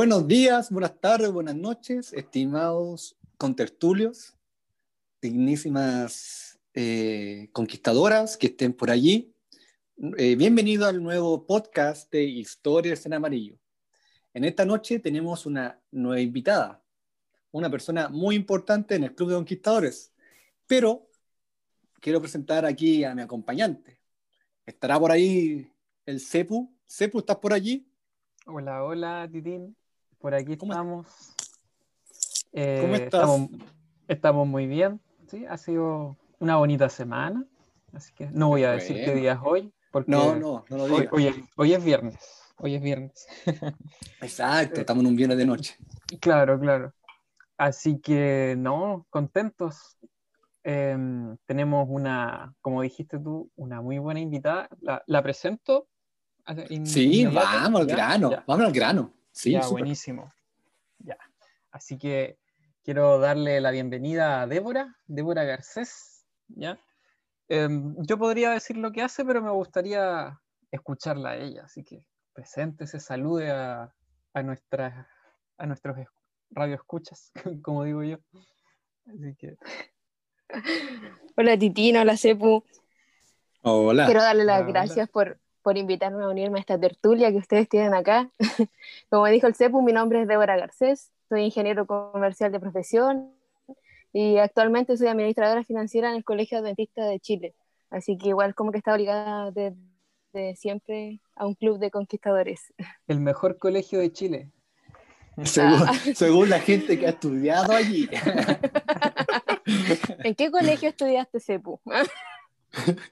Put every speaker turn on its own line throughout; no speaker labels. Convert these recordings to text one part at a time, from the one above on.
Buenos días, buenas tardes, buenas noches, estimados contertulios, dignísimas eh, conquistadoras que estén por allí. Eh, bienvenido al nuevo podcast de Historias en Amarillo. En esta noche tenemos una nueva invitada, una persona muy importante en el Club de Conquistadores, pero quiero presentar aquí a mi acompañante. Estará por ahí el Cepu. Cepu, ¿estás por allí?
Hola, hola, Titín. Por aquí estamos.
Eh, ¿Cómo estás?
Estamos, muy bien. Sí, ha sido una bonita semana. Así que no voy a decir qué día es hoy. Porque
no, no, no lo digas.
Hoy, es, viernes. Hoy es viernes.
Exacto, estamos en un viernes de noche.
Claro, claro. Así que no, contentos. Em, tenemos una, como dijiste tú, una muy buena invitada. La, presento.
Sí, vamos al grano, vamos al grano. Sí,
ya, buenísimo. Ya. Así que quiero darle la bienvenida a Débora, Débora Garcés. ¿ya? Em, yo podría decir lo que hace, pero me gustaría escucharla a ella. Así que se salude a, a, nuestras, a nuestros radioescuchas, como digo yo. Así que...
Hola Titino, hola Cepu.
Hola.
Quiero darle las gracias por, por invitarme a unirme a esta tertulia que ustedes tienen acá. Como dijo el CEPU, mi nombre es Débora Garcés, soy ingeniero comercial de profesión y actualmente soy administradora financiera en el Colegio Adventista de Chile. Así que igual como que está obligada de, siempre a un club de conquistadores.
El mejor colegio de Chile.
Según, ah. según, la gente que ha estudiado allí.
¿En qué colegio estudiaste, Cepu?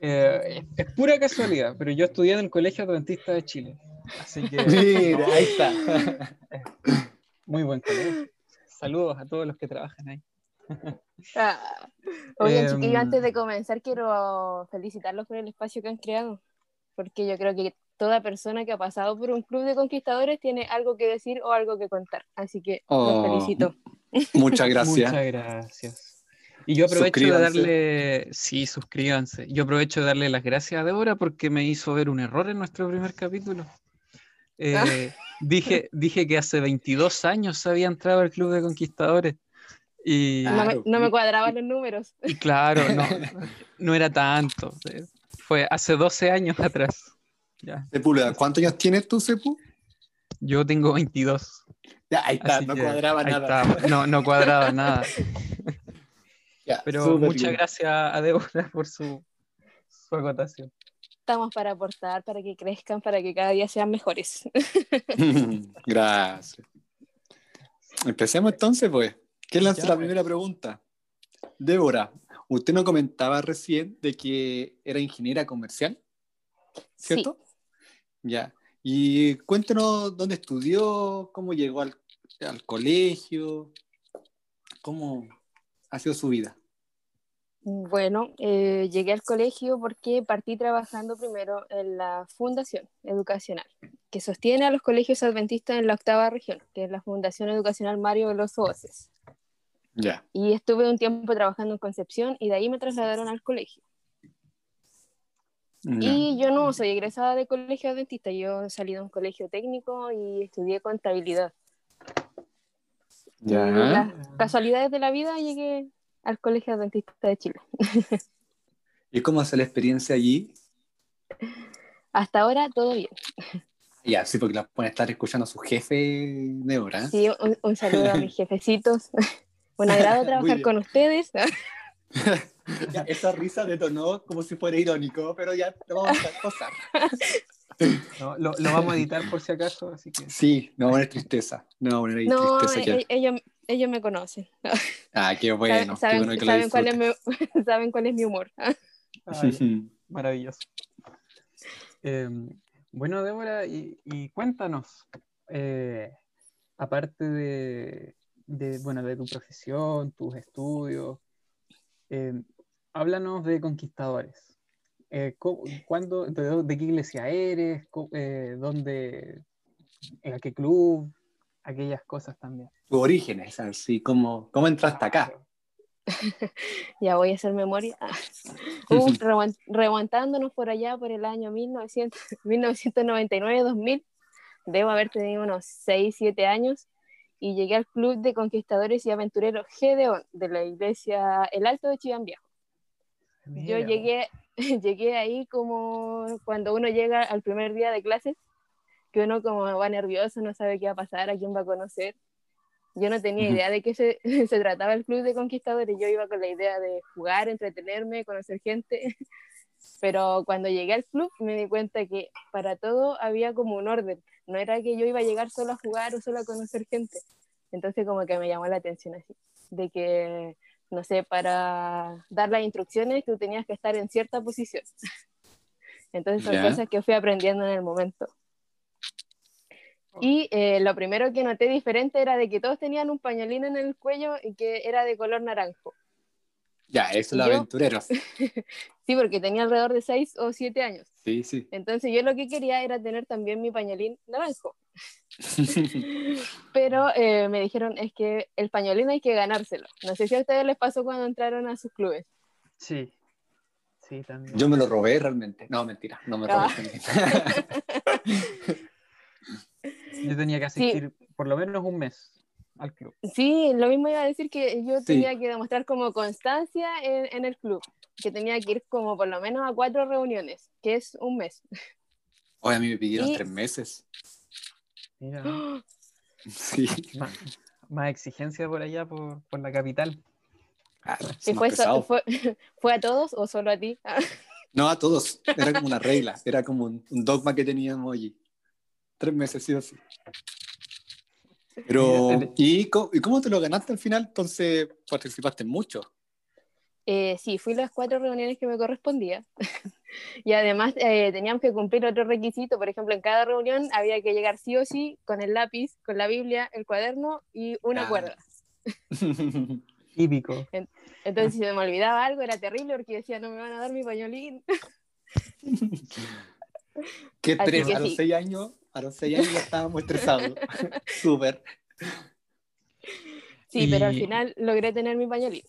Eh, es pura casualidad, pero yo estudié en el Colegio Adventista de Chile. Así que.
Mira, ahí está.
Muy buen colegio. Saludos a todos los que trabajan ahí.
Ah. Oye, chiquillos, em, antes de comenzar, quiero felicitarlos por el espacio que han creado. Porque yo creo que toda persona que ha pasado por un club de conquistadores tiene algo que decir o algo que contar. Así que los oh, felicito.
Muchas gracias.
Muchas gracias. Y yo aprovecho de darle, sí, suscríbanse. Yo aprovecho de darle las gracias a Débora porque me hizo ver un error en nuestro primer capítulo. Eh, dije, dije que hace 22 años había entrado al Club de Conquistadores. Y,
no, me, cuadraban los números.
Y claro, no, no era tanto. Fue hace 12 años atrás.
Ya. ¿cuántos años tienes tú, Sepu?
Yo tengo 22.
Ya, ahí está, no cuadraba nada.
No, no cuadraba nada. Pero muchas gracias a Débora por su, su acotación.
Estamos para aportar, para que crezcan, para que cada día sean mejores.
gracias. Empecemos entonces, pues. ¿Quién lanza la pues. primera pregunta? Débora, usted nos comentaba recién de que era ingeniera comercial, ¿cierto? Ya. Y cuéntenos dónde estudió, cómo llegó al, al colegio, cómo ha sido su vida.
Bueno, eh, llegué al colegio porque partí trabajando primero en la Fundación Educacional, que sostiene a los colegios adventistas en la octava región, que es la Fundación Educacional Mario Veloso Oces.
Ya.
Y estuve un tiempo trabajando en Concepción y de ahí me trasladaron al colegio. Y yo no soy egresada de colegio adventista, yo salí de un colegio técnico y estudié contabilidad.
Ya.
las casualidades de la vida llegué al Colegio Adventista de Chile.
¿Y cómo hace la experiencia allí?
Hasta ahora todo bien.
Ya, sí, porque la pueden estar escuchando a su jefe de hora.
Sí, un, saludo a mis jefecitos. Un agrado trabajar con ustedes.
ya, esa risa detonó como si fuera irónico, pero ya lo vamos a posar.
No, lo, lo, vamos a editar por si acaso, así que...
Sí, no va a poner tristeza. No va a poner
no,
tristeza.
E, ellos, ellos me conocen.
Ah, qué bueno.
Saben, cuál, es mi, saben cuál es mi humor.
maravilloso. Em, bueno, Débora, y, y cuéntanos, eh, aparte de, de, bueno, de tu profesión, tus estudios, em, háblanos de conquistadores. Eh, ¿cuándo, de, qué iglesia eres? Eh, ¿Dónde, ¿A qué club? Aquellas cosas también.
Tus orígenes, así, ¿cómo, cómo entraste acá?
ya voy a hacer memoria. Uh, remontándonos por allá por el año 1999-2000, debo haber tenido unos 6, 7 años, y llegué al Club de Conquistadores y Aventureros Gedeón de la iglesia El Alto de Chiván Viejo. Yo llegué, llegué ahí como cuando uno llega al primer día de clases, que uno como va nervioso, no sabe qué va a pasar, a quién va a conocer. Yo no tenía idea de qué se, se trataba el Club de Conquistadores, yo iba con la idea de jugar, entretenerme, conocer gente. Pero cuando llegué al club me di cuenta que para todo había como un orden. No era que yo iba a llegar solo a jugar o solo a conocer gente. Entonces como que me llamó la atención así, de que, no sé, para dar las instrucciones tú tenías que estar en cierta posición. Entonces son cosas que fui aprendiendo en el momento. Y eh, lo primero que noté diferente era de que todos tenían un pañolín en el cuello y que era de color naranjo.
Ya, eso es la aventurero.
sí, porque tenía alrededor de 6 o 7 años.
Sí, sí.
Entonces yo lo que quería era tener también mi pañolín naranjo. Pero eh, me dijeron, es que el pañolín hay que ganárselo. No sé si a ustedes les pasó cuando entraron a sus clubes.
Sí, sí, también.
Yo me lo robé realmente. No, mentira, no me robé. Ah.
yo tenía que asistir por lo menos un mes al club.
Sí, lo mismo iba a decir que yo tenía que demostrar como constancia en, el club, que tenía que ir como por lo menos a cuatro reuniones, que es un mes.
Hoy a mí me pidieron tres meses.
Mira. Sí. Más, exigencia por allá, por, la capital.
Ah, fue, fue, a todos o solo a ti?
no, a todos. Era como una regla, era como un, dogma que teníamos allí. Tres meses, sí o sí. Pero, ¿y cómo, te lo ganaste al final? Entonces, participaste mucho.
Eh, sí, fui las cuatro reuniones que me correspondía. y además eh, teníamos que cumplir otro requisito. Por ejemplo, en cada reunión había que llegar sí o sí con el lápiz, con la Biblia, el cuaderno y una ah. cuerda.
Típico.
Entonces, si se me olvidaba algo, era terrible porque decía, no me van a dar mi pañolín.
Qué tres, a los seis años a los seis años ya estábamos estresados. Súper.
Sí, pero al final logré tener mi pañolín.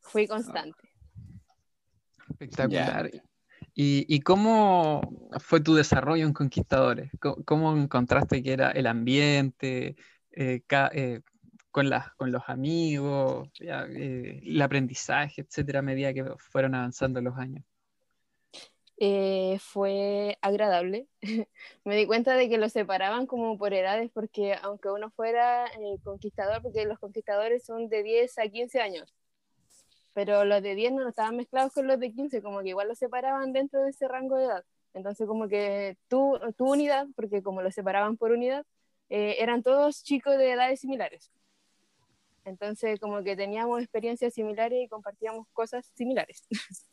Fui constante.
Espectacular. ¿Y, cómo fue tu desarrollo en Conquistadores? ¿Cómo, encontraste que era el ambiente, eh, eh, con, con los amigos, eh, el aprendizaje, etcétera, a medida que fueron avanzando los años?
Eh, fue agradable. me di cuenta de que los separaban como por edades, porque aunque uno fuera eh, conquistador, porque los conquistadores son de 10 a 15 años, pero los de 10 no estaban mezclados con los de 15, como que igual los separaban dentro de ese rango de edad. Entonces como que tu, tu unidad, porque como los separaban por unidad, eh, eran todos chicos de edades similares. Entonces como que teníamos experiencias similares y compartíamos cosas similares.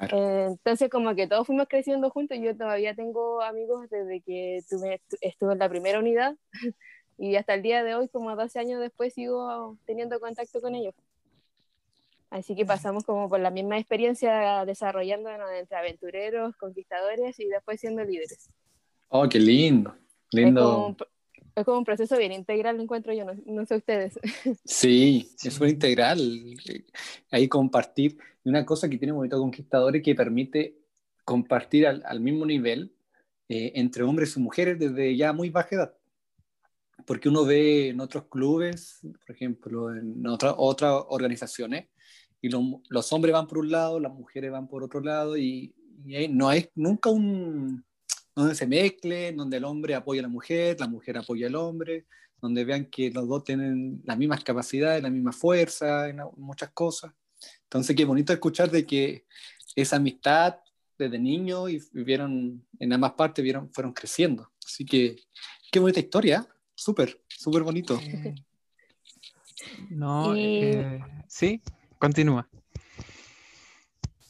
Eh, entonces, como que todos fuimos creciendo juntos. Yo todavía tengo amigos desde que tuve, estuve en la primera unidad y hasta el día de hoy, como 12 años después, sigo teniendo contacto con ellos. Así que pasamos como por la misma experiencia desarrollándonos entre aventureros, conquistadores y después siendo líderes.
Oh, qué lindo. Lindo.
Es como un, proceso bien integral, lo encuentro yo, no, no sé ustedes.
Sí, es muy integral. Ahí compartir una cosa que tiene Movimiento Conquistadores que permite compartir al, mismo nivel eh, entre hombres y mujeres desde ya muy baja edad. Porque uno ve en otros clubes, por ejemplo, en otras organizaciones, y los hombres van por un lado, las mujeres van por otro lado, y, no hay nunca un, donde se mezcle, donde el hombre apoya a la mujer, la mujer apoya al hombre, donde vean que los dos tienen las mismas capacidades, la misma fuerza en muchas cosas. Entonces, qué bonito escuchar de que esa amistad desde niño y vivieron en ambas partes, vieron, fueron creciendo. Así que, qué bonita historia, súper, súper bonito.
No, eh, sí, continúa.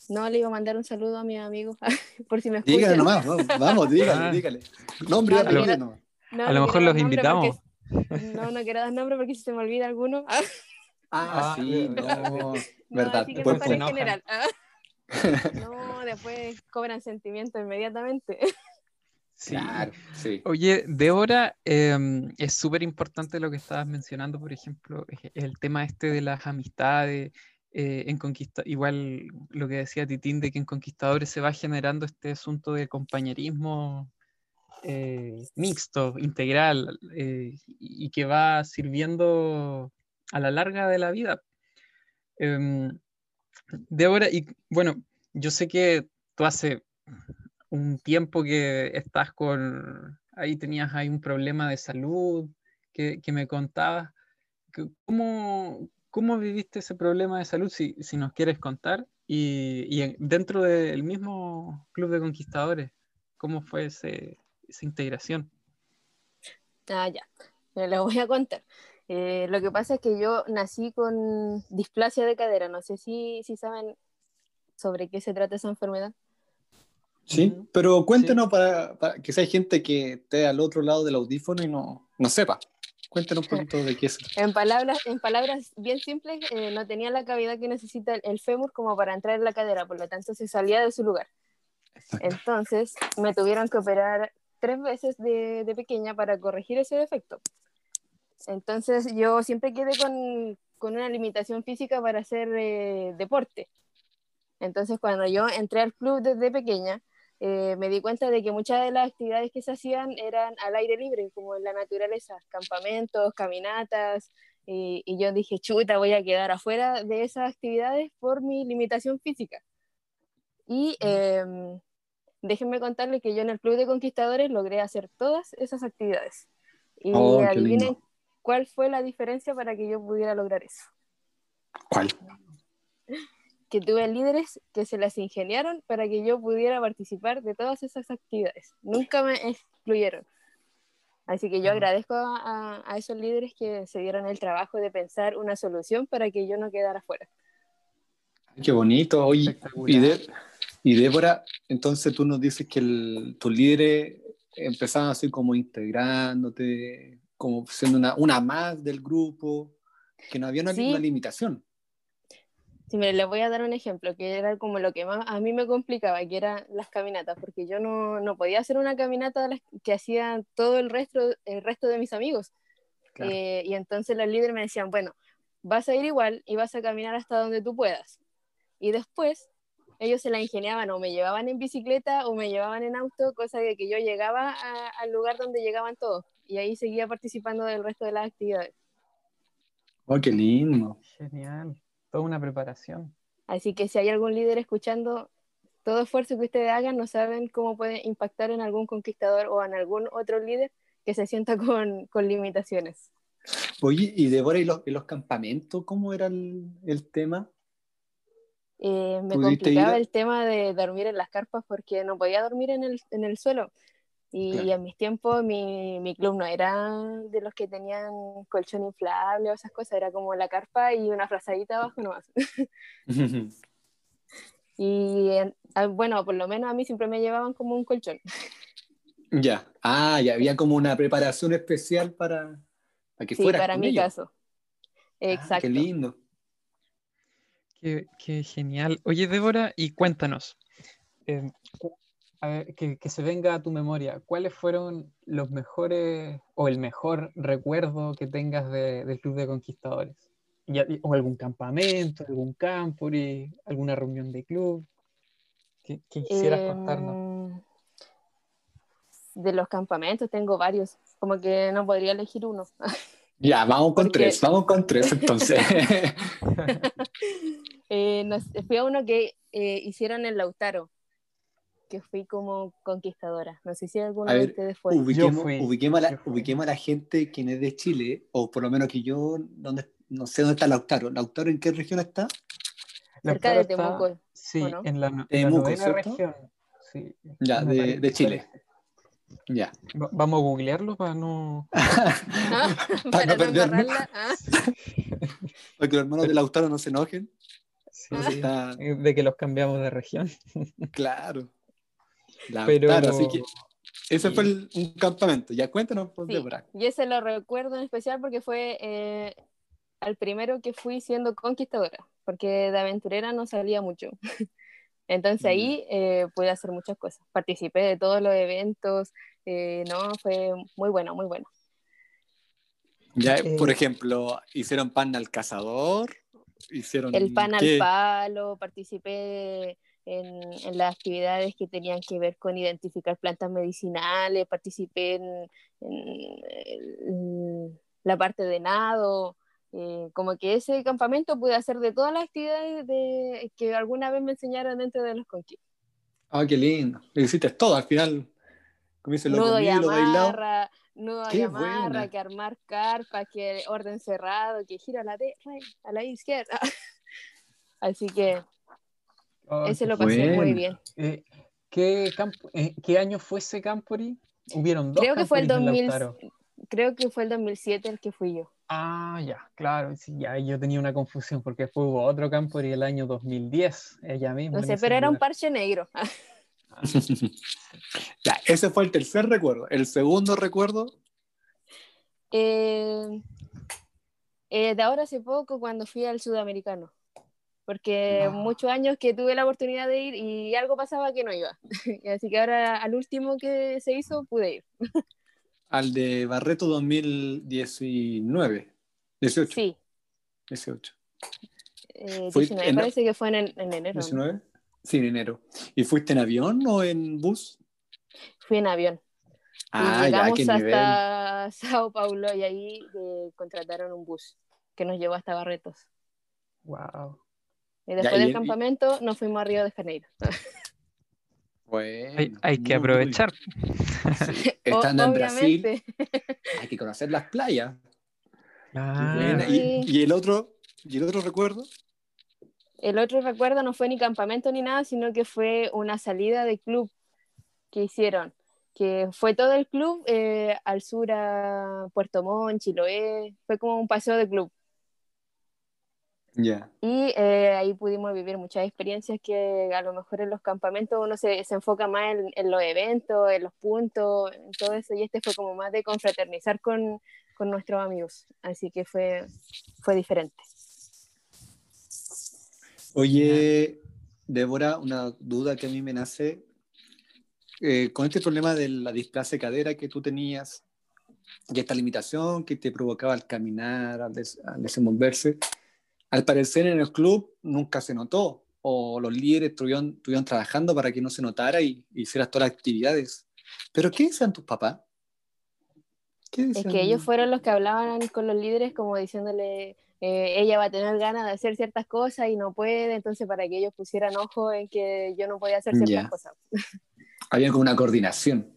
No, le iba a mandar un saludo a mi amigo, por si me escuchan.
Dígale nomás, vamos, dígale, ah. dígale. Nombre,
no, a lo mejor los invitamos.
no, no quiero dar nombre porque si se me olvida alguno.
Ah, ah, sí, no, verdad.
Pues, general. Ah. no, después cobran sentimiento inmediatamente.
Sí. sí. Oye, Débora, em, es súper importante lo que estabas mencionando, por ejemplo, el tema este de las amistades, eh, en Conquista, igual lo que decía Titín, de que en Conquistadores se va generando este asunto de compañerismo eh, mixto, integral, eh, y que va sirviendo a la larga de la vida. Em, Débora, y bueno, yo sé que tú hace un tiempo que estás con, ahí tenías ahí un problema de salud que, me contabas. ¿Cómo, ¿Cómo, viviste ese problema de salud, si, si nos quieres contar? Y, y, dentro del mismo Club de Conquistadores, ¿cómo fue ese, esa integración?
Ah, ya, me lo voy a contar. Eh, lo que pasa es que yo nací con displasia de cadera, no sé si, si saben sobre qué se trata esa enfermedad.
Sí, pero cuéntenos Para, que si hay gente que esté al otro lado del audífono y no, no sepa. Cuéntenos un poquito de qué es.
en, palabras, en palabras bien simples, eh, no tenía la cavidad que necesita el, fémur como para entrar en la cadera, por lo tanto se salía de su lugar. Entonces me tuvieron que operar tres veces de, de, pequeña para corregir ese defecto. Entonces yo siempre quedé con, con una limitación física para hacer eh, deporte. Entonces cuando yo entré al club desde pequeña, eh, me di cuenta de que muchas de las actividades que se hacían eran al aire libre, como en la naturaleza, campamentos, caminatas, y, yo dije, chuta, voy a quedar afuera de esas actividades por mi limitación física. Y eh, déjenme contarles que yo en el Club de Conquistadores logré hacer todas esas actividades. Y oh, adivinen cuál fue la diferencia para que yo pudiera lograr eso.
¿Cuál?
Que tuve líderes que se las ingeniaron para que yo pudiera participar de todas esas actividades. Nunca me excluyeron. Así que yo agradezco a, esos líderes que se dieron el trabajo de pensar una solución para que yo no quedara fuera.
Qué bonito. Oye, y, Débora, entonces tú nos dices que tus líderes empezaban así como integrándote, como siendo una, una más del grupo, que no había una, una limitación.
Sí, me les voy a dar un ejemplo, que era como lo que más a mí me complicaba, que eran las caminatas, porque yo no, no podía hacer una caminata que hacían todo el resto, el resto de mis amigos. Eh, y entonces los líderes me decían, bueno, vas a ir igual y vas a caminar hasta donde tú puedas. Y después ellos se la ingeniaban o me llevaban en bicicleta o me llevaban en auto, cosa de que yo llegaba al lugar donde llegaban todos y ahí seguía participando del resto de las actividades.
¡Oh, qué lindo!
Genial toda una preparación.
Así que si hay algún líder escuchando, todo esfuerzo que ustedes hagan no saben cómo puede impactar en algún conquistador o en algún otro líder que se sienta con, con limitaciones.
Oye, y Débora, ¿y los, los campamentos cómo era el, el tema?
Eh, me complicaba el tema de dormir en las carpas porque no podía dormir en el, en el suelo. Y, en mis tiempos mi, mi, club no era de los que tenían colchón inflable o esas cosas, era como la carpa y una frazadita abajo nomás. y ah, bueno, por lo menos a mí siempre me llevaban como un colchón.
Ya, ah, ya había como una preparación especial para, para que sí,
para mi caso. Exacto. Ah,
qué lindo.
Qué, qué, genial. Oye, Débora, y cuéntanos, eh, que, se venga a tu memoria, ¿cuáles fueron los mejores o el mejor recuerdo que tengas del Club de Conquistadores? o algún campamento, algún campuri, alguna reunión de club que, quisieras contarnos. Em,
de los campamentos tengo varios, como que no podría elegir uno.
Ya, vamos con tres, vamos con tres entonces.
eh, fui a uno que eh, hicieron en Lautaro, que fui como conquistadora. No sé si alguno de ustedes fue.
Ubiquemos, ubiquemos, a la, ubiquemos, a la, gente quien es de Chile, o por lo menos que yo, donde, no sé dónde está Lautaro. ¿Lautaro en qué región está?
Cerca de Temuco.
Sí, en la, Temuco, región.
Sí, ya, de, de Chile. Ya.
Vamos a googlearlo para no.
Ah, para, no perderlo. Ah.
para que los hermanos de Lautaro no se enojen.
Sí, está... De que los cambiamos de región.
claro. Pero... así que ese fue un campamento. Ya cuéntanos, pues, sí.
Y ese lo recuerdo en especial porque fue eh, al primero que fui siendo conquistadora, porque de aventurera no salía mucho. Entonces ahí eh, pude hacer muchas cosas. Participé de todos los eventos, eh, no, fue muy bueno, muy bueno.
Ya, por ejemplo, hicieron pan al cazador, hicieron
el pan al palo, participé en, en, las actividades que tenían que ver con identificar plantas medicinales, participé en, en la parte de nado, eh, como que ese campamento pude hacer de todas las actividades de, que alguna vez me enseñaron dentro de los conquistos.
Ah, qué lindo. Lo hiciste todo al final.
Como dice, nudo y amarra, nudo y amarra, que armar carpa, que orden cerrado, que gira a la, de, a la izquierda. Así que oh, ese lo pasé muy bien.
Eh, ¿qué, campo, eh, ¿Qué año fue ese Campori? Hubieron dos.
Creo que fue el 2000, creo que fue el 2007 el que fui yo.
Ah, ya, claro, sí, ya yo tenía una confusión porque fue hubo otro Campori el año 2010, ella misma.
No sé, pero era un parche negro.
ya, ese fue el tercer recuerdo. ¿El segundo recuerdo?
Eh, eh, de ahora hace poco, cuando fui al sudamericano. Porque muchos años que tuve la oportunidad de ir y algo pasaba que no iba. Así que ahora al último que se hizo pude ir.
al de Barreto 2019. 18.
Sí.
18.
Eh, 19, parece que fue en, en enero.
¿19? Sí, en enero. ¿Y fuiste en avión o en bus?
Fui en avión.
Ah,
y llegamos
ya,
hasta Sao Paulo y ahí eh, contrataron un bus que nos llevó hasta Barretos.
Wow.
Y después del campamento nos fuimos a Río de Janeiro.
Bueno,
hay, que aprovechar.
Sí, estando en Brasil, hay que conocer las playas.
Ah,
¿Y, y, el otro, ¿Y el otro recuerdo?
El otro recuerdo no fue ni campamento ni nada, sino que fue una salida de club que hicieron que fue todo el club eh, al sur a Puerto Montt, Chiloé, fue como un paseo de club.
Ya.
Y eh, ahí pudimos vivir muchas experiencias que a lo mejor en los campamentos uno se, se enfoca más en, en, los eventos, en los puntos, en todo eso, y este fue como más de confraternizar con, con nuestros amigos, así que fue, fue diferente.
Oye, Débora, una duda que a mí me nace, eh, con este problema de la displasia cadera que tú tenías y esta limitación que te provocaba al caminar, al, des al desenvolverse, al parecer en el club nunca se notó, o los líderes estuvieron, estuvieron trabajando para que no se notara y, y hicieras todas las actividades. ¿Pero qué decían tus papás? ¿Qué
es que ellos fueron los que hablaban con los líderes como diciéndole, eh, ella va a tener ganas de hacer ciertas cosas y no puede, entonces para que ellos pusieran ojo en que yo no podía hacer ciertas cosas.
Había como una coordinación.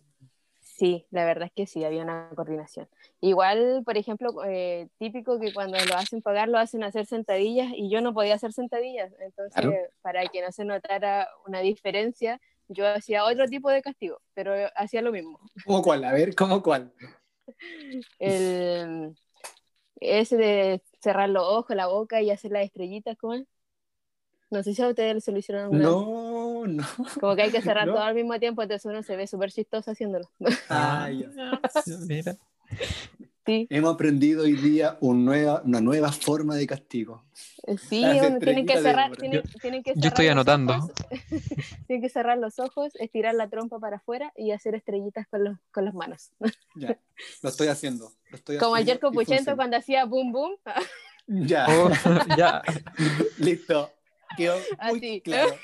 Sí, la verdad es que sí, había una coordinación. Igual, por ejemplo, eh, típico que cuando lo hacen pagar, lo hacen hacer sentadillas y yo no podía hacer sentadillas. Entonces,
Claro.
para que no se notara una diferencia, yo hacía otro tipo de castigo, pero hacía lo mismo.
¿Cómo cuál? A ver, ¿cómo cuál?
El, ese de cerrar los ojos, la boca y hacer las estrellitas, ¿cómo es? No sé si a ustedes se lo hicieron alguna vez.
No.
Como que hay que cerrar
No.
todo al mismo tiempo, entonces uno se ve súper chistoso haciéndolo.
Ah.
Mira.
Sí,
Hemos aprendido hoy día un nueva, una nueva forma de castigo.
sí, tienen que cerrar, tienen, tienen que
yo
cerrar
estoy
los
anotando.
ojos, tienen que cerrar los ojos, estirar la trompa para afuera y hacer estrellitas con, los, con las manos.
Ya, lo estoy haciendo. Lo estoy
Como
haciendo
ayer con Puchento cuando hacía boom boom.
Ya,
Oh, ya.
listo. Quedó muy
Así.
claro.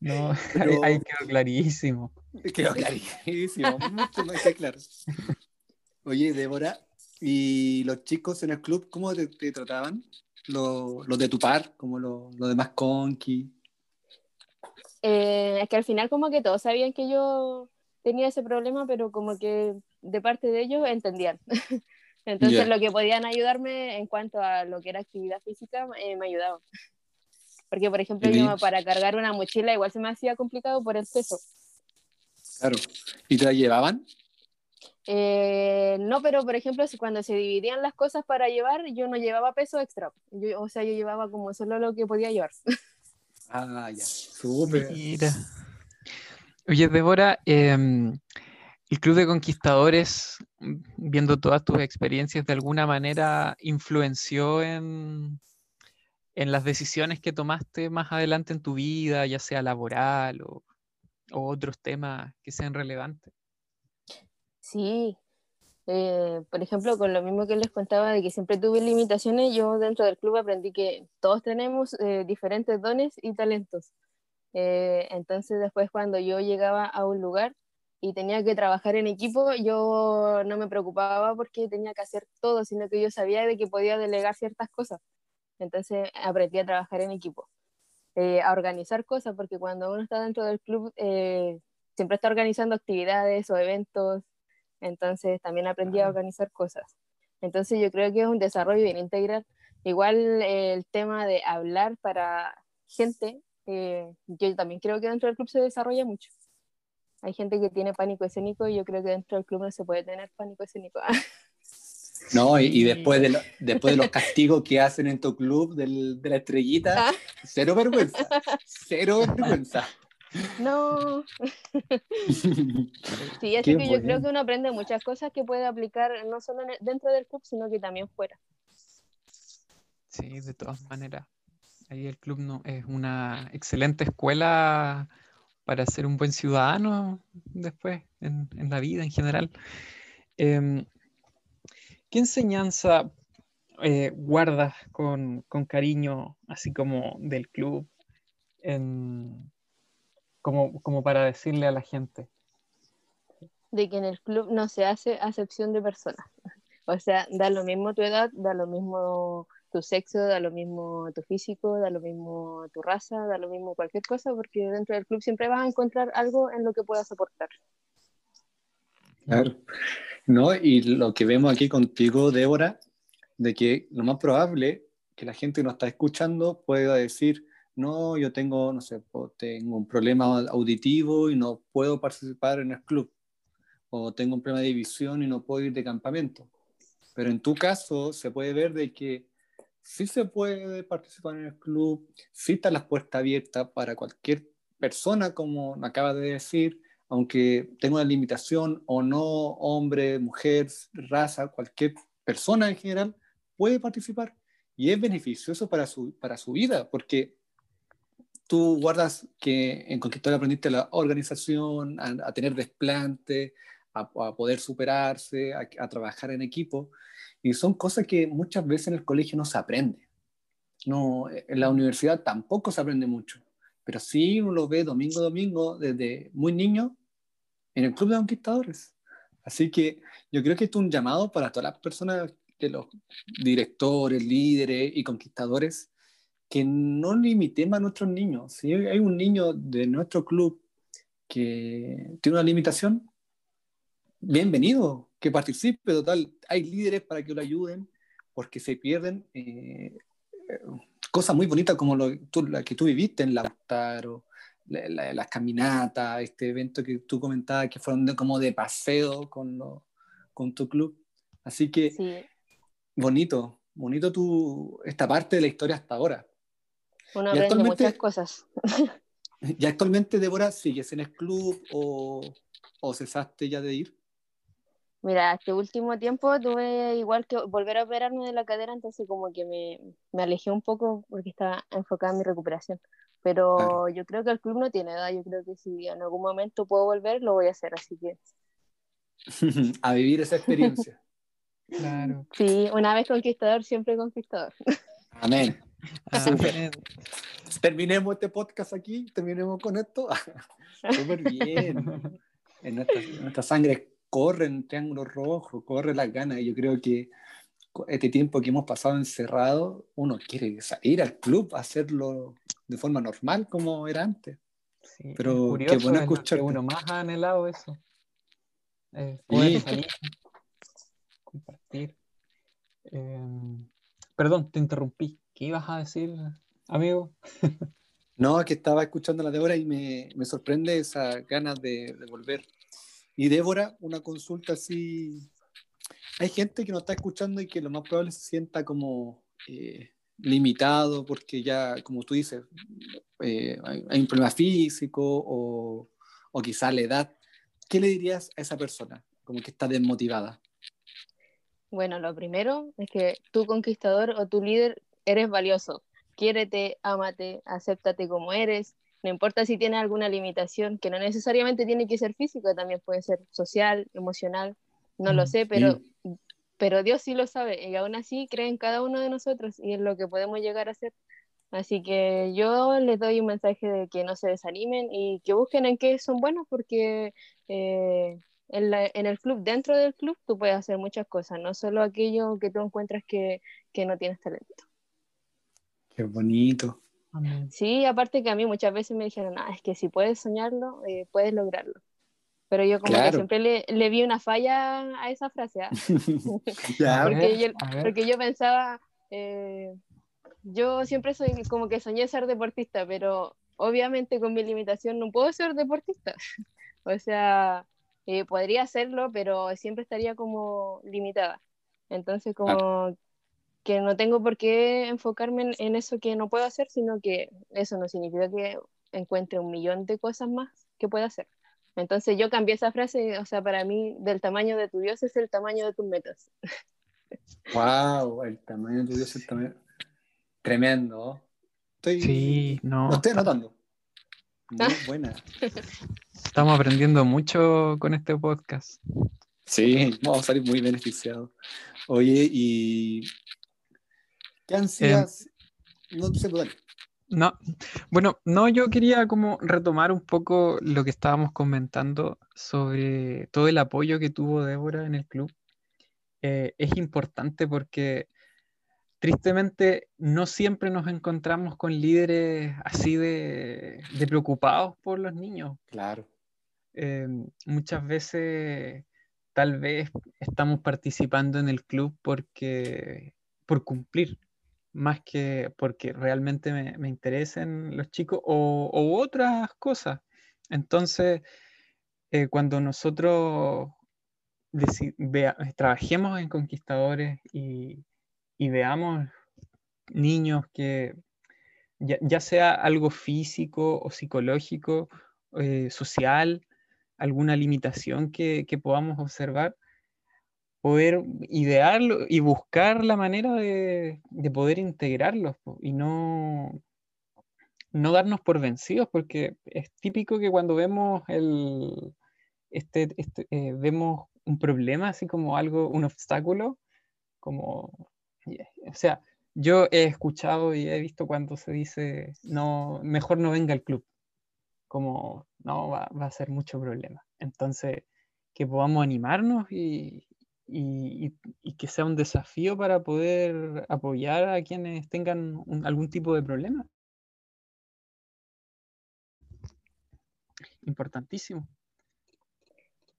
No,
Pero-
ahí quedó clarísimo.
Quedó clarísimo, mucho más que claro. Oye, Débora, ¿y los chicos en el club cómo te, te trataban? Los, los de tu par, como los, los demás conqui.
Eh, es que al final como que todos sabían que yo tenía ese problema, pero como que de parte de ellos entendían. Entonces lo que podían ayudarme en cuanto a lo que era actividad física, eh, me ayudaban. Porque, por ejemplo, yo para cargar una mochila igual se me hacía complicado por el peso.
Claro. ¿Y te la llevaban?
Eh, no, pero por ejemplo, si cuando se dividían las cosas para llevar, yo no llevaba peso extra. Yo, o sea, yo llevaba como solo lo que podía llevar.
Ah, ya. Súper.
Mira. Oye, Débora, em, el Club de Conquistadores, viendo todas tus experiencias, de alguna manera influenció en, en las decisiones que tomaste más adelante en tu vida, ya sea laboral o, otros temas que sean relevantes.
Sí, Eh, por ejemplo, con lo mismo que les contaba de que siempre tuve limitaciones, yo dentro del club aprendí que todos tenemos eh, diferentes dones y talentos. Eh, entonces después cuando yo llegaba a un lugar y tenía que trabajar en equipo, yo no me preocupaba porque tenía que hacer todo, sino que yo sabía de que podía delegar ciertas cosas. Entonces aprendí a trabajar en equipo, a organizar cosas, porque cuando uno está dentro del club siempre está organizando actividades o eventos entonces también aprendí a organizar cosas. Entonces yo creo que es un desarrollo bien integral. Igual el tema de hablar para gente, eh, yo también creo que dentro del club se desarrolla mucho. Hay gente que tiene pánico escénico y yo creo que dentro del club no se puede tener pánico escénico.
No, y, después, de después de los castigos que hacen en tu club del, de la estrellita, ah. cero vergüenza, cero vergüenza.
No. sí, así que yo creo que uno aprende muchas cosas que puede aplicar no solo dentro del club, sino que también fuera.
Sí, de todas maneras. Ahí el club no, es una excelente escuela para ser un buen ciudadano después en, la vida en general. Em, ¿Qué enseñanza eh, guardas con, con, cariño, así como del club, en, como, para decirle a la gente?
De que en el club no se hace acepción de personas. O sea, da lo mismo tu edad, da lo mismo tu sexo, da lo mismo tu físico, da lo mismo tu raza, da lo mismo cualquier cosa, porque dentro del club siempre vas a encontrar algo en lo que puedas aportar.
Claro. No, y lo que vemos aquí contigo, Débora, de que lo más probable que la gente que nos está escuchando pueda decir, no, yo tengo, no sé, tengo un problema auditivo y no puedo participar en el club, o tengo un problema de visión y no puedo ir de campamento. Pero en tu caso se puede ver de que sí se puede participar en el club, sí están las puertas abiertas para cualquier persona, como acaba de decir, aunque tenga una limitación o no, hombre, mujer, raza, cualquier persona en general puede participar y es beneficioso para su, para su vida, porque tú guardas que en Conquistor aprendiste la organización, a, tener desplante, a, poder superarse, a, trabajar en equipo. Y son cosas que muchas veces en el colegio no se aprende. No, en la universidad tampoco se aprende mucho. Pero sí uno lo ve domingo a domingo desde muy niño en el Club de Conquistadores. Así que yo creo que esto es un llamado para todas las personas, de los directores, líderes y conquistadores, que no limitemos a nuestros niños. Si hay un niño de nuestro club que tiene una limitación, bienvenido, que participe, total, hay líderes para que lo ayuden, porque se pierden eh, cosas muy bonitas como lo, la que tú viviste en Lautaro, las caminatas, este evento que tú comentabas que fueron como de paseo con, con tu club. Así que bonito, bonito tu, esta parte de la historia hasta ahora.
Uno aprende muchas cosas.
¿Y actualmente, Débora, sigues en el club o, o cesaste ya de ir?
Mira, este último tiempo tuve igual que volver a operarme de la cadera, entonces como que me, me alejé un poco porque estaba enfocada en mi recuperación. Pero yo creo que el club no tiene edad, yo creo que si en algún momento puedo volver, lo voy a hacer, así que...
a vivir esa experiencia.
claro.
Sí, una vez conquistador, siempre conquistador.
Amén. Ah, Terminemos este podcast aquí, terminemos con esto. Súper bien. En nuestra, sangre corre en triángulo rojo, corre las ganas. Y yo creo que este tiempo que hemos pasado encerrado, uno quiere salir al club, hacerlo de forma normal como era antes. Pero qué bueno escuchar.
uno más ha anhelado eso. Eh, compartir. Em, perdón, te interrumpí. ¿Qué ibas a decir, amigo?
no, que estaba escuchando la Débora y me, me sorprende esa ganas de, volver. Y Débora, una consulta así. Hay gente que nos está escuchando y que lo más probable se sienta como eh, limitado porque ya, como tú dices, eh, hay, un problema físico o, o quizá la edad. ¿Qué le dirías a esa persona? Como que está desmotivada.
Bueno, lo primero es que tu conquistador o tu líder eres valioso. Quiérete, ámate, acéptate como eres. No importa si tienes alguna limitación, que no necesariamente tiene que ser física, también puede ser social, emocional. No lo
Mm,
sé, pero, pero Dios sí lo sabe y aún así cree en cada uno de nosotros y en lo que podemos llegar a ser. Así que yo les doy un mensaje de que no se desanimen y que busquen en qué son buenos porque eh, en, la- en el club, dentro del club, tú puedes hacer muchas cosas, no solo aquello que tú encuentras que, que no tienes talento.
Qué bonito.
Amén.
Sí, aparte que a mí muchas veces me dijeron, ah, es que si puedes soñarlo, eh, puedes lograrlo. Pero yo como
Claro.
que siempre le, le vi una falla a esa frase, ¿ah?
ya,
A
porque
ver,
yo,
a ver.
porque yo pensaba, eh, yo siempre soy como que soñé ser deportista, pero obviamente con mi limitación no puedo ser deportista. o sea, eh, podría hacerlo, pero siempre estaría como limitada. Entonces, como que no tengo por qué enfocarme en, en eso que no puedo hacer, sino que eso no significa que encuentre un millón de cosas más que pueda hacer. Entonces yo cambié esa frase, o sea, para mí, del tamaño de tu Dios es el tamaño de tus metas.
Wow, el tamaño de tu Dios es el tamaño. Tremendo. Estoy,
Sí, no.
lo estoy anotando. Muy buena.
Estamos aprendiendo mucho con este podcast.
Sí, vamos a salir muy beneficiados. Oye, y ¿qué ansias? no se puede.
No, bueno, no, yo quería como retomar un poco lo que estábamos comentando sobre todo el apoyo que tuvo Débora en el club. Eh, es importante porque tristemente no siempre nos encontramos con líderes así de, de preocupados por los niños.
Claro.
Eh, muchas veces tal vez estamos participando en el club porque por cumplir más que porque realmente me, me interesen los chicos o, otras cosas. Entonces, eh, cuando nosotros trabajemos en conquistadores y, y veamos niños que ya, ya sea algo físico o psicológico, eh, social, alguna limitación que, que podamos observar, poder idearlo y buscar la manera de, de poder integrarlos y no, no darnos por vencidos, porque es típico que cuando vemos el, este, este, eh, vemos un problema, así como algo, un obstáculo, como, yeah, o sea, yo he escuchado y he visto cuando se dice, no, mejor no venga al club, como, no, va, va a ser mucho problema. Entonces, que podamos animarnos y, y, y, y, que sea un desafío para poder apoyar a quienes tengan un, algún tipo de problema. Importantísimo.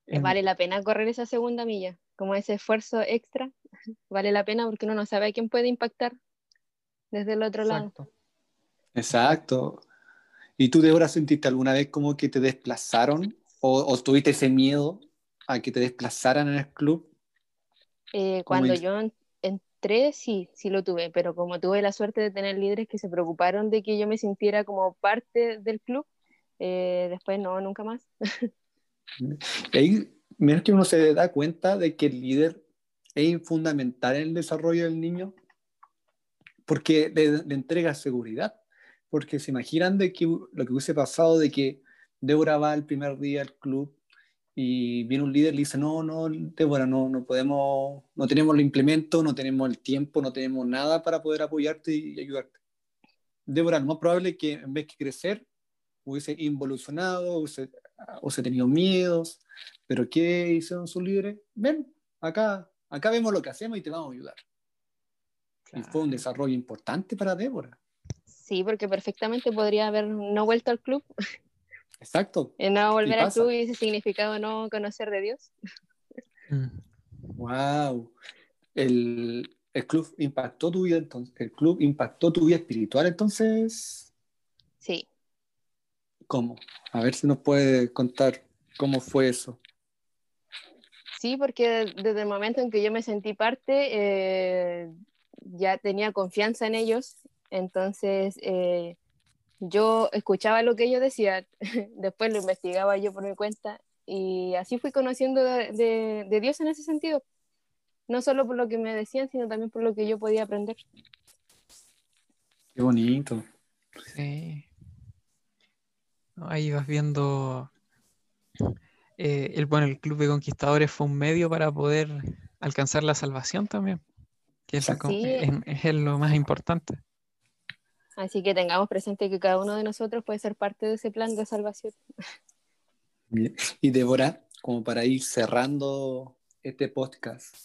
Eh, vale la pena correr esa segunda milla, como ese esfuerzo extra, vale la pena porque uno no sabe a quién puede impactar desde el otro
Exacto.
lado.
Exacto. ¿Y tú, Débora, sentiste alguna vez como que te desplazaron o, o tuviste ese miedo a que te desplazaran en el club?
Eh, cuando yo entré, sí, sí lo tuve, pero como tuve la suerte de tener líderes que se preocuparon de que yo me sintiera como parte del club, eh, después no, nunca más.
y ahí, menos que uno se da cuenta de que el líder es fundamental en el desarrollo del niño, porque le, le entrega seguridad. Porque se imaginan de que lo que hubiese pasado de que Débora va el primer día al club y viene un líder y le dice, no, no, Débora, no, no podemos, no tenemos el implemento, no tenemos el tiempo, no tenemos nada para poder apoyarte y ayudarte. Débora, lo más probable es que en vez de crecer, hubiese involucionado, hubiese, hubiese tenido miedos, pero ¿qué hicieron sus líderes? Ven, acá, acá vemos lo que hacemos y te vamos a ayudar. Claro. Y fue un desarrollo importante para Débora.
Sí, porque perfectamente podría haber no vuelto al club.
Exacto.
Y no volver al club hubiese significado no conocer de Dios.
Mm.
Wow. El, el, club impactó tu vida entonces. El club impactó tu vida espiritual entonces.
Sí.
¿Cómo? A ver si nos puede contar cómo fue eso.
Sí, porque desde el momento en que yo me sentí parte, eh, ya tenía confianza en ellos, entonces eh, yo escuchaba lo que ellos decían, después lo investigaba yo por mi cuenta y así fui conociendo de, de, de, Dios en ese sentido, no solo por lo que me decían, sino también por lo que yo podía aprender.
Qué bonito.
Sí. Ahí vas viendo eh, el, bueno, el Club de Conquistadores fue un medio para poder alcanzar la salvación también, que es, es- es lo más importante.
Así que tengamos presente que cada uno de nosotros puede ser parte de ese plan de salvación.
Y Débora, como para ir cerrando este podcast,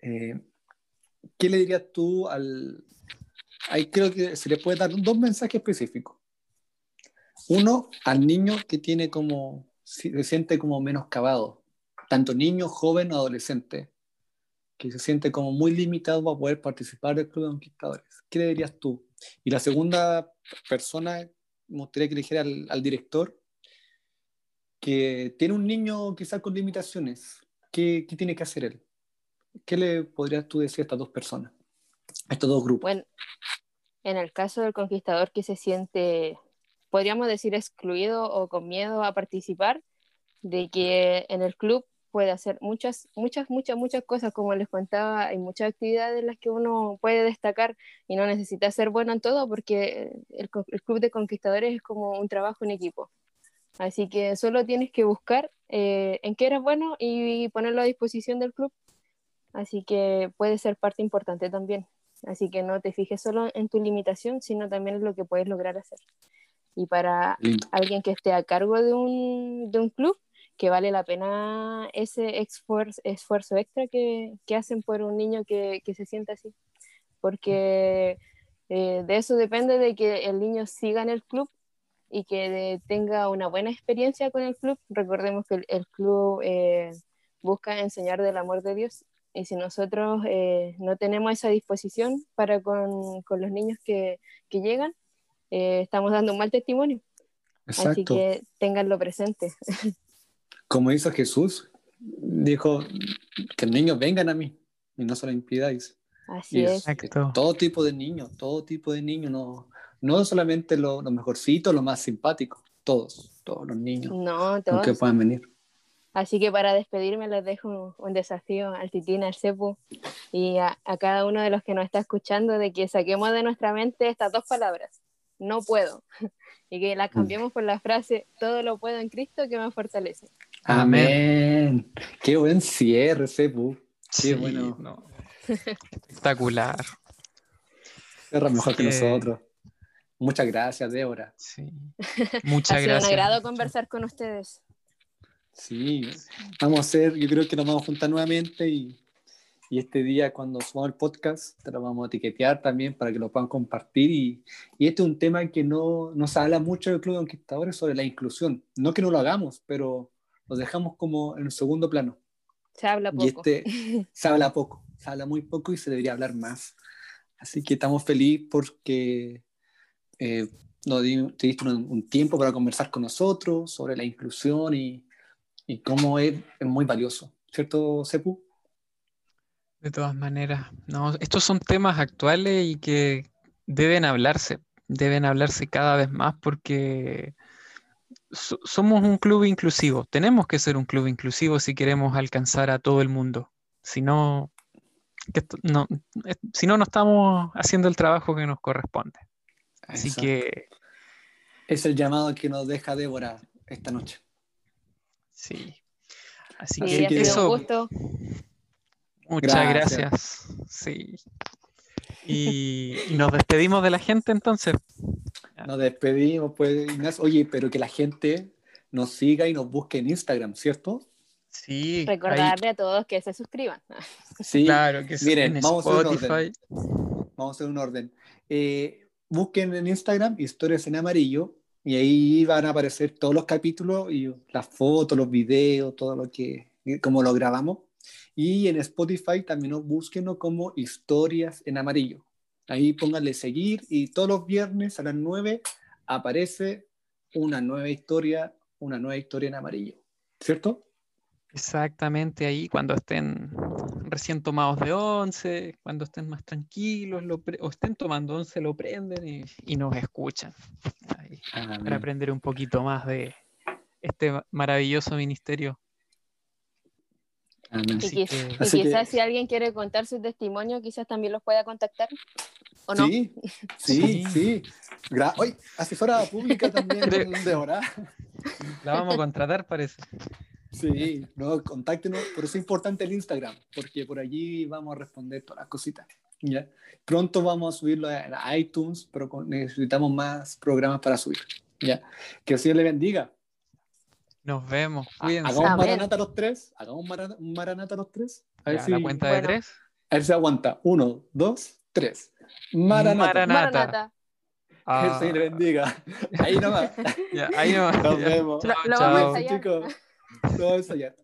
eh, ¿qué le dirías tú al... Ahí creo que se le puede dar dos mensajes específicos. Uno, al niño que tiene como, se siente como menoscabado, tanto niño, joven o adolescente, que se siente como muy limitado para poder participar del Club de Conquistadores. ¿Qué le dirías tú? Y la segunda persona, me gustaría que dijera al, al director, que tiene un niño quizás con limitaciones, ¿qué, qué tiene que hacer él? ¿Qué le podrías tú decir a estas dos personas, a estos dos grupos?
Bueno, en el caso del conquistador que se siente, podríamos decir, excluido o con miedo a participar, de que en el club puede hacer muchas, muchas, muchas, muchas cosas, como les contaba, hay muchas actividades en las que uno puede destacar y no necesita ser bueno en todo porque el, club de conquistadores es como un trabajo en equipo. Así que solo tienes que buscar eh, en qué eres bueno y ponerlo a disposición del club. Así que puede ser parte importante también. Así que no te fijes solo en tu limitación, sino también en lo que puedes lograr hacer. Y para alguien que esté a cargo de un, de un club, que vale la pena ese esfuerzo, esfuerzo extra que, que hacen por un niño que, que se sienta así. Porque eh, de eso depende de que el niño siga en el club y que de- tenga una buena experiencia con el club. Recordemos que el, el club eh, busca enseñar del amor de Dios y si nosotros eh, no tenemos esa disposición para con, con los niños que, que llegan, eh, estamos dando un mal testimonio. Así
Exacto.
que ténganlo presente.
Como hizo Jesús, dijo que niños vengan a mí y no se lo impidáis.
Así
Y
es.
Exacto.
Todo tipo de niños, todo tipo de niños, no, no solamente los lo mejorcitos, los más simpáticos, todos, todos los niños,
No, todos.
puedan venir.
Así que para despedirme les dejo un, un desafío al Titín, al Cepu y a, a cada uno de los que nos está escuchando de que saquemos de nuestra mente estas dos palabras, no puedo, y que las cambiemos por la frase, todo lo puedo en Cristo que me fortalece.
Amén. Qué buen cierre, Sepu.
Sí,
bueno.
no. Espectacular.
Cierra mejor que
que-
nosotros. Muchas gracias, Débora.
Sí. Muchas
ha sido
gracias.
un agrado conversar con ustedes.
Sí, vamos a hacer, yo creo que nos vamos a juntar nuevamente y, y este día cuando subamos el podcast te lo vamos a etiquetear también para que lo puedan compartir y, y este es un tema que no, no se habla mucho del Club de Conquistadores sobre la inclusión. No que no lo hagamos, pero lo dejamos como en un segundo plano.
Se habla
Y
poco.
este se habla poco, se habla muy poco y se debería hablar más. Así que estamos felices porque eh, nos di- te diste un, un tiempo para conversar con nosotros sobre la inclusión y, y cómo es, es muy valioso, ¿cierto, Sepu?
De todas maneras, no, estos son temas actuales y que deben hablarse, deben hablarse cada vez más porque so- somos un club inclusivo, tenemos que ser un club inclusivo si queremos alcanzar a todo el mundo. Si no, que esto- no, si no, no estamos haciendo el trabajo que nos corresponde. Así
Exacto.
que
Es el llamado que nos deja Débora esta noche.
sí. Así
Sí,
que eso,
un gusto.
Muchas
Gracias.
gracias. Sí. Y, y nos despedimos de la gente entonces.
Nos despedimos, pues, Ignacio. Oye, pero que la gente nos siga y nos busque en Instagram, ¿cierto?
Sí, ahí-
Recordarle a todos que se suscriban.
Sí,
claro que sí,
Miren,
en
vamos a hacer un
Spotify.
Vamos a hacer un orden. Eh, busquen en Instagram historias en amarillo y ahí van a aparecer todos los capítulos y las fotos, los videos, todo lo que, como lo grabamos. Y en Spotify también nos búsquenos como historias en amarillo. Ahí pónganle seguir y todos los viernes a las 9 aparece una nueva historia, una nueva historia en amarillo. ¿Cierto?
Exactamente ahí, cuando estén recién tomados de once, cuando estén más tranquilos, lo o estén tomando once, lo prenden y, y nos escuchan. Ahí, para aprender un poquito más de este ma- maravilloso ministerio.
Y,
Así
quiz-
que-
y
Así que-
quizás si alguien quiere contar su testimonio, quizás también los pueda contactar. ¿O no?
Sí, sí,
Sí.
Gra- Oye, asesora pública también de hora.
La vamos a contratar, parece.
Sí, no, contáctenos, por eso es importante el Instagram, porque por allí vamos a responder todas las cositas. ¿ya? Pronto vamos a subirlo a iTunes, pero necesitamos más programas para subir. ¿ya? Que el Señor le bendiga.
Nos vemos. Cuídense.
Hagamos maranata los tres. Hagamos un maranata los tres. A ver,
Ya,
si,
la cuenta de
Bueno.
tres.
a ver si aguanta. Uno, dos, tres. Maranata.
Maranata.
Maranata.
Que el
Ah,
Señor le bendiga. Ahí nomás.
ya, ahí no.
Nos
ya.
vemos.
Lo,
Chao,
vamos a ensayar.
Chicos, lo vamos a ensayar.